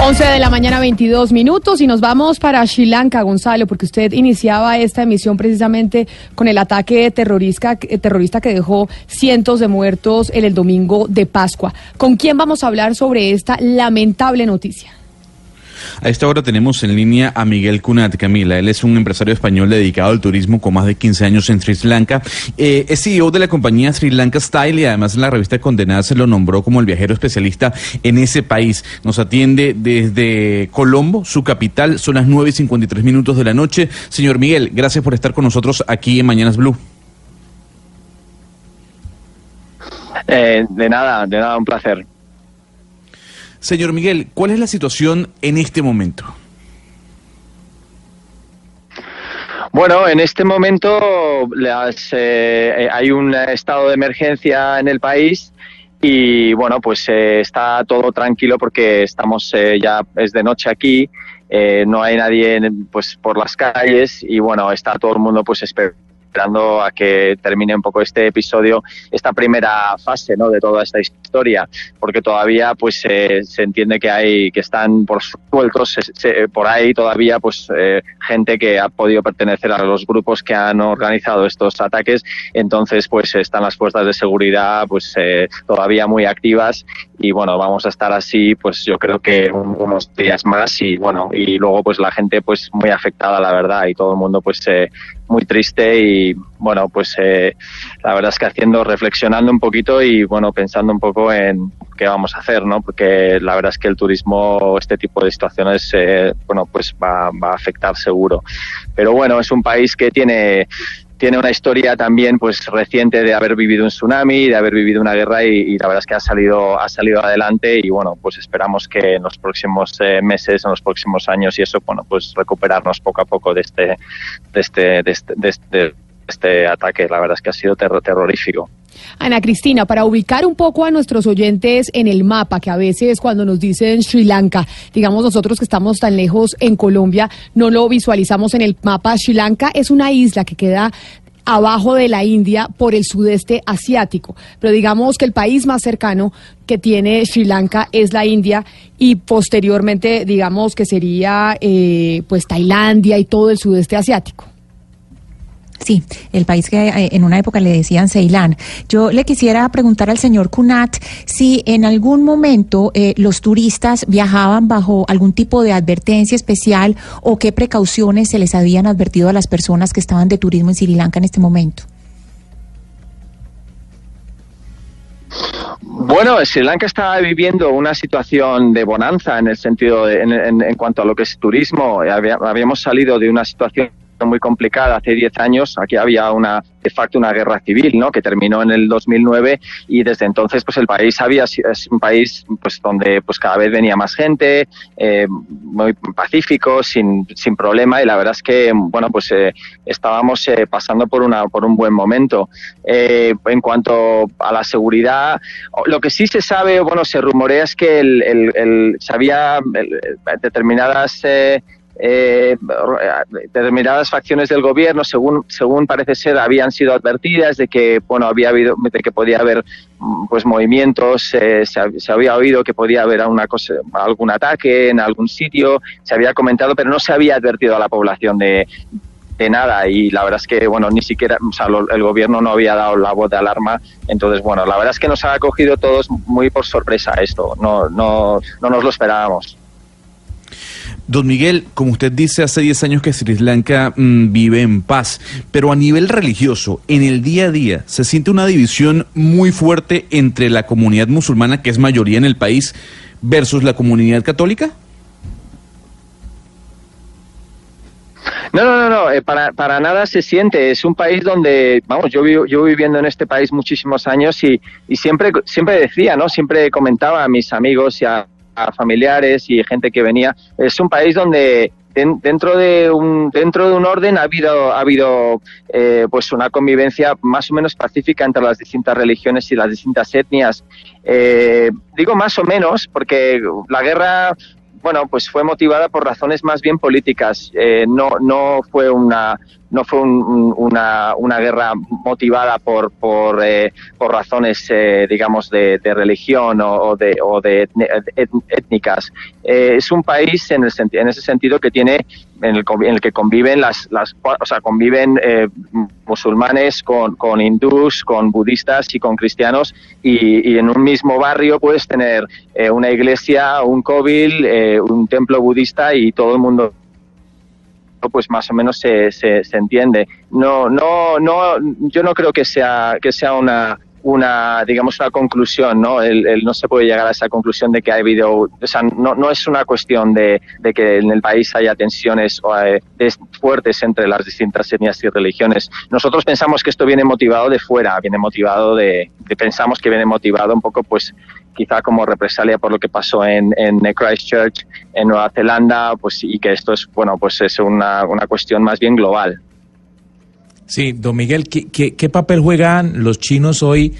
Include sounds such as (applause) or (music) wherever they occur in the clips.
11 de la mañana, 22 minutos, y nos vamos para Sri Lanka, Gonzalo, porque usted iniciaba esta emisión precisamente con el ataque terrorista, eh, terrorista que dejó cientos de muertos en el domingo de Pascua. ¿Con quién vamos a hablar sobre esta lamentable noticia? A esta hora tenemos en línea a Miguel Cunat, Camila. Él es un empresario español dedicado al turismo con más de 15 años en Sri Lanka. Eh, es CEO de la compañía Sri Lanka Style y además en la revista Condenada se lo nombró como el viajero especialista en ese país. Nos atiende desde Colombo, su capital. Son las 9 y 53 minutos de la noche. Señor Miguel, gracias por estar con nosotros aquí en Mañanas Blue. Eh, de nada, de nada, un placer. Señor Miguel, ¿cuál es la situación en este momento? Bueno, en este momento las, eh, hay un estado de emergencia en el país y bueno, pues eh, está todo tranquilo porque estamos eh, ya es de noche aquí, eh, no hay nadie pues por las calles y bueno, está todo el mundo pues esperando esperando a que termine un poco este episodio, esta primera fase ¿no? de toda esta historia, porque todavía pues eh, se entiende que hay que están por sueltos se, se, por ahí todavía pues eh, gente que ha podido pertenecer a los grupos que han organizado estos ataques, entonces pues están las fuerzas de seguridad pues eh, todavía muy activas y bueno vamos a estar así pues yo creo que un, unos días más y bueno y luego pues la gente pues muy afectada la verdad y todo el mundo pues eh, muy triste y bueno pues eh, la verdad es que haciendo reflexionando un poquito y bueno pensando un poco en qué vamos a hacer no porque la verdad es que el turismo este tipo de situaciones eh, bueno pues va, va a afectar seguro. Pero bueno es un país que tiene tiene una historia también pues reciente de haber vivido un tsunami, de haber vivido una guerra y, y, la verdad es que ha salido ha salido adelante y bueno pues esperamos que en los próximos eh, meses, en los próximos años y eso bueno pues recuperarnos poco a poco de este de este de este, de este, este ataque. La verdad es que ha sido ter terrorífico. Ana Cristina, para ubicar un poco a nuestros oyentes en el mapa, que a veces cuando nos dicen Sri Lanka, digamos nosotros que estamos tan lejos en Colombia, no lo visualizamos en el mapa. Sri Lanka es una isla que queda abajo de la India por el sudeste asiático. Pero digamos que el país más cercano que tiene Sri Lanka es la India y posteriormente digamos que sería eh, pues Tailandia y todo el sudeste asiático. Sí, el país que eh, en una época le decían Ceilán. Yo le quisiera preguntar al señor Kunat si en algún momento eh, los turistas viajaban bajo algún tipo de advertencia especial o qué precauciones se les habían advertido a las personas que estaban de turismo en Sri Lanka en este momento. Bueno, Sri Lanka está viviendo una situación de bonanza en el sentido de, en, en, en, cuanto a lo que es turismo. Habíamos salido de una situación muy complicada hace 10 años. Aquí había una, de facto, una guerra civil, ¿no? Que terminó en el 2009 y desde entonces, pues el país había es un país, pues donde, pues cada vez venía más gente, eh, muy pacífico, sin, sin problema y la verdad es que, bueno, pues eh, estábamos eh, pasando por una, por un buen momento. Eh, en cuanto a la seguridad, lo que sí se sabe, bueno, se rumorea es que el, el, el se había determinadas eh, determinadas facciones del gobierno, según, según parece ser, habían sido advertidas de que, bueno, había habido, de que podía haber pues movimientos, eh, se, se, había oído que podía haber una cosa, algún ataque en algún sitio, se había comentado, pero no se había advertido a la población de, de nada. Y la verdad es que bueno ni siquiera lo, el gobierno no había dado la voz de alarma. Entonces bueno la verdad es que nos ha acogido todos muy por sorpresa esto. No no no nos lo esperábamos Don Miguel, como usted dice, hace 10 años que Sri Lanka mmm, vive en paz, pero a nivel religioso, en el día a día, se siente una división muy fuerte entre la comunidad musulmana, que es mayoría en el país, versus la comunidad católica. No, no, no, no eh, para, para nada se siente. Es un país donde, vamos, yo vivo, yo viviendo en este país muchísimos años y, y siempre, siempre decía, ¿no? Siempre comentaba a mis amigos y a, familiares y gente que venía. Es un país donde den- dentro de un dentro de un orden ha habido ha habido eh, pues una convivencia más o menos pacífica entre las distintas religiones y las distintas etnias Eh, digo más o menos porque la guerra bueno pues fue motivada por razones más bien políticas Eh, no no fue una no fue un- un- una, una guerra motivada por por, eh, por razones eh, digamos de, de religión o, o de, o de étnicas. Eh, es un país en, el en ese sentido que tiene en el, en el que conviven las, las o sea conviven eh, musulmanes con, con hindús con budistas y con cristianos y, y en un mismo barrio puedes tener eh, una iglesia un kobil un templo budista y todo el mundo pues más o menos se, se, se entiende. No, no, no, yo no creo que sea, que sea una, una, digamos, una conclusión, ¿no? El, no se puede llegar a esa conclusión de que ha habido, o sea, no, no es una cuestión de, de que en el país haya tensiones o, eh, des- fuertes entre las distintas etnias y religiones. Nosotros pensamos que esto viene motivado de fuera, viene motivado de, de- pensamos que viene motivado un poco, pues, quizá como represalia por lo que pasó en, en Christchurch, en Nueva Zelanda, pues, y que esto es, bueno, pues es una, una cuestión más bien global. Sí, don Miguel, ¿qué, qué, qué papel juegan los chinos hoy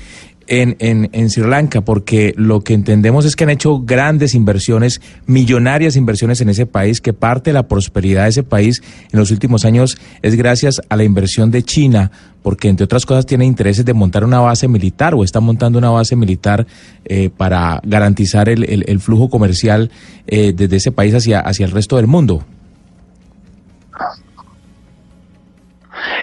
en, en, en Sri Lanka? Porque lo que entendemos es que han hecho grandes inversiones, millonarias inversiones en ese país, que parte de la prosperidad de ese país en los últimos años es gracias a la inversión de China, porque entre otras cosas tiene intereses de montar una base militar o está montando una base militar eh, para garantizar el, el- flujo comercial eh, desde ese país hacia, hacia el resto del mundo.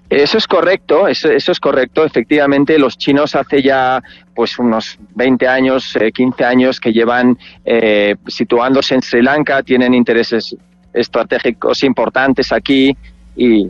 Eso es correcto, eso, eso es correcto. Efectivamente, los chinos hace ya pues unos 20 años, eh, 15 años que llevan eh, situándose en Sri Lanka, tienen intereses estratégicos importantes aquí y,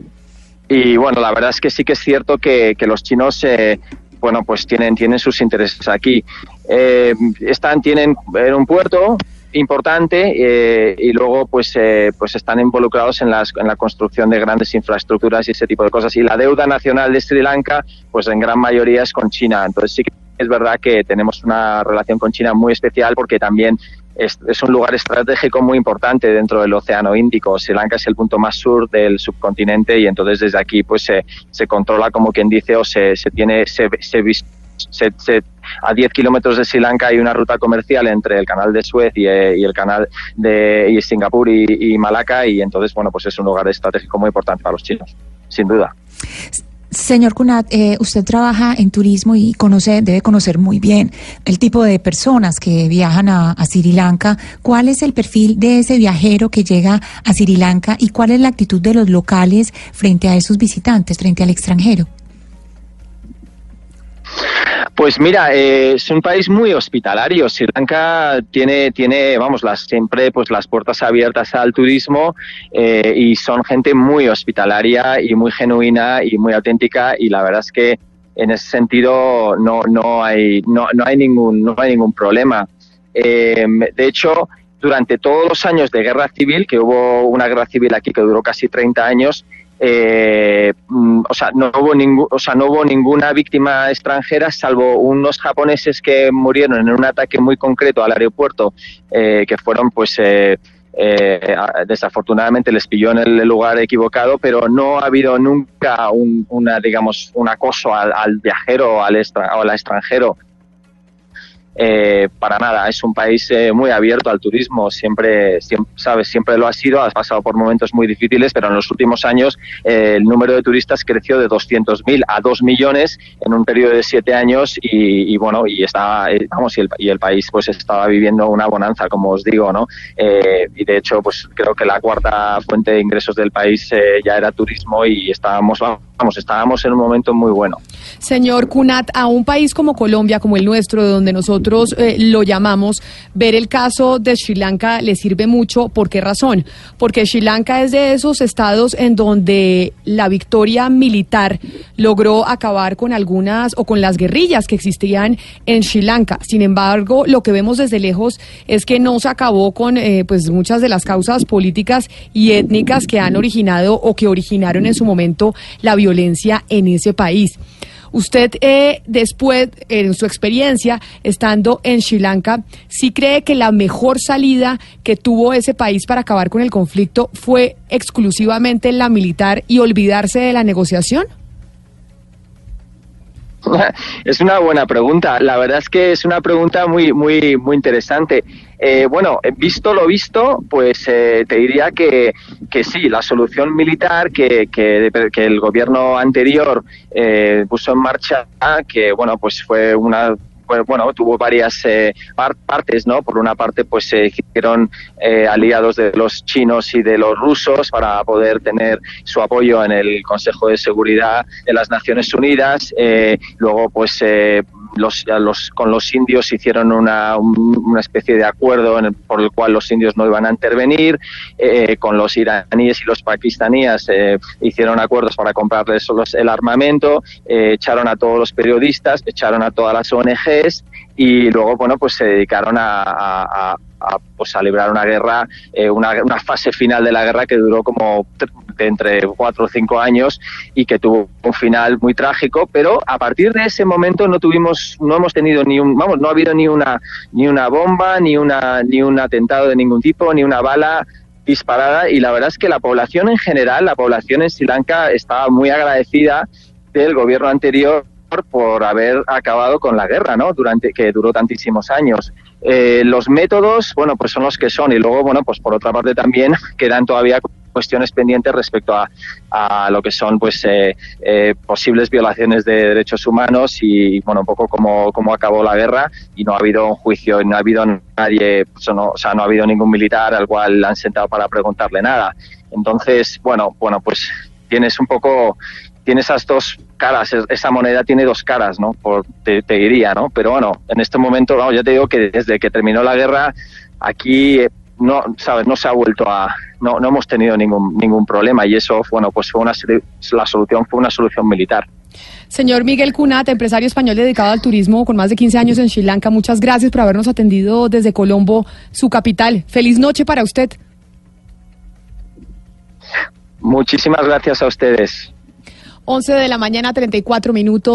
y bueno, la verdad es que sí que es cierto que, que los chinos eh, bueno, pues tienen, tienen sus intereses aquí. Eh, están, tienen en un puerto importante eh, y luego pues eh, pues están involucrados en, las, en la construcción de grandes infraestructuras y ese tipo de cosas y la deuda nacional de Sri Lanka pues en gran mayoría es con China entonces sí que es verdad que tenemos una relación con China muy especial porque también es, es un lugar estratégico muy importante dentro del Océano Índico. Sri Lanka es el punto más sur del subcontinente y entonces desde aquí pues se, se controla como quien dice o se, se tiene se, se, se- a 10 kilómetros de Sri Lanka hay una ruta comercial entre el canal de Suez y, eh, el canal de Singapur y, Malaca y entonces bueno pues es un lugar estratégico muy importante para los chinos sin duda. Señor Kunat, eh, usted trabaja en turismo y conoce, debe conocer muy bien el tipo de personas que viajan a Sri Lanka. ¿Cuál es el perfil de ese viajero que llega a Sri Lanka y cuál es la actitud de los locales frente a esos visitantes, frente al extranjero? Pues mira, eh, es un país muy hospitalario. Sri Lanka tiene, tiene, vamos, las siempre pues las puertas abiertas al turismo eh, y son gente muy hospitalaria y muy genuina y muy auténtica y la verdad es que en ese sentido no, no hay no, no hay ningún no hay ningún problema. Eh, de hecho, durante todos los años de guerra civil, que hubo una guerra civil aquí que duró casi 30 años, eh, mm, o sea, no hubo ningún, o sea, no hubo ninguna víctima extranjera, salvo unos japoneses que murieron en un ataque muy concreto al aeropuerto, eh, que fueron, pues, eh, eh, desafortunadamente les pilló en el lugar equivocado, pero no ha habido nunca un, una, digamos, un acoso al, al viajero al, extra- o al extranjero. Eh, para nada, es un país eh, muy abierto al turismo, siempre, siempre, sabes, siempre lo ha sido, has pasado por momentos muy difíciles, pero en los últimos años eh, el número de turistas creció de 200.000 a 2 millones en un periodo de 7 años y, y bueno, y está, eh, vamos, y el, y el país pues estaba viviendo una bonanza, como os digo, ¿no? Eh, y de hecho, pues creo que la cuarta fuente de ingresos del país ya era turismo y estábamos, vamos, vamos, estábamos en un momento muy bueno. Señor Kunat, a un país como Colombia, como el nuestro, de donde nosotros eh, lo llamamos, ver el caso de Sri Lanka le sirve mucho. ¿Por qué razón? Porque Sri Lanka es de esos estados en donde la victoria militar logró acabar con algunas o con las guerrillas que existían en Sri Lanka. Sin embargo, lo que vemos desde lejos es que no se acabó con eh, pues muchas de las causas políticas y étnicas que han originado o que originaron en su momento la violencia en ese país. Usted, eh, después, en su experiencia, estando en Sri Lanka, ¿sí cree que la mejor salida que tuvo ese país para acabar con el conflicto fue exclusivamente la militar y olvidarse de la negociación? (laughs) Es una buena pregunta. La verdad es que es una pregunta muy, muy, muy interesante. Eh, bueno, visto lo visto, pues eh, te diría que, que sí, la solución militar que, que, que el gobierno anterior eh, puso en marcha, que bueno, pues fue una bueno, tuvo varias eh, partes, ¿no? Por una parte, pues se hicieron eh, aliados de los chinos y de los rusos para poder tener su apoyo en el Consejo de Seguridad de las Naciones Unidas. Eh, luego, pues los, con los indios hicieron una, una especie de acuerdo en el, por el cual los indios no iban a intervenir, eh, con los iraníes y los pakistaníes eh, hicieron acuerdos para comprarles el armamento, eh, echaron a todos los periodistas, echaron a todas las ONGs y luego, bueno, pues se dedicaron a, a, a, pues a librar una guerra, eh, una, una, fase final de la guerra que duró como de entre cuatro o cinco años y que tuvo un final muy trágico, pero a partir de ese momento no tuvimos, no hemos tenido ni un, vamos, no ha habido ni una, ni una bomba, ni una, ni un atentado de ningún tipo, ni una bala disparada y la verdad es que la población en general, la población en Sri Lanka estaba muy agradecida del gobierno anterior por haber acabado con la guerra, ¿no? Durante que duró tantísimos años. Eh, los métodos, bueno, pues son los que son y luego, bueno, pues por otra parte también (laughs) quedan todavía cuestiones pendientes respecto a, lo que son pues eh, eh, posibles violaciones de derechos humanos y bueno un poco cómo, cómo acabó la guerra y no ha habido un juicio no ha habido nadie pues, no, o sea no ha habido ningún militar al cual han sentado para preguntarle nada entonces bueno bueno pues tienes un poco tiene esas dos caras, esa moneda tiene dos caras, ¿no? Por, te, te, diría, ¿no? Pero bueno, en este momento, vamos, ya te digo que desde que terminó la guerra, aquí no, sabes, no se ha vuelto a, no, no hemos tenido ningún ningún problema y eso, bueno, pues fue una la solución fue una solución militar. Señor Miguel Cunat, empresario español dedicado al turismo con más de 15 años en Sri Lanka, muchas gracias por habernos atendido desde Colombo, su capital. Feliz noche para usted. Muchísimas gracias a ustedes. 11 de la mañana, 34 minutos.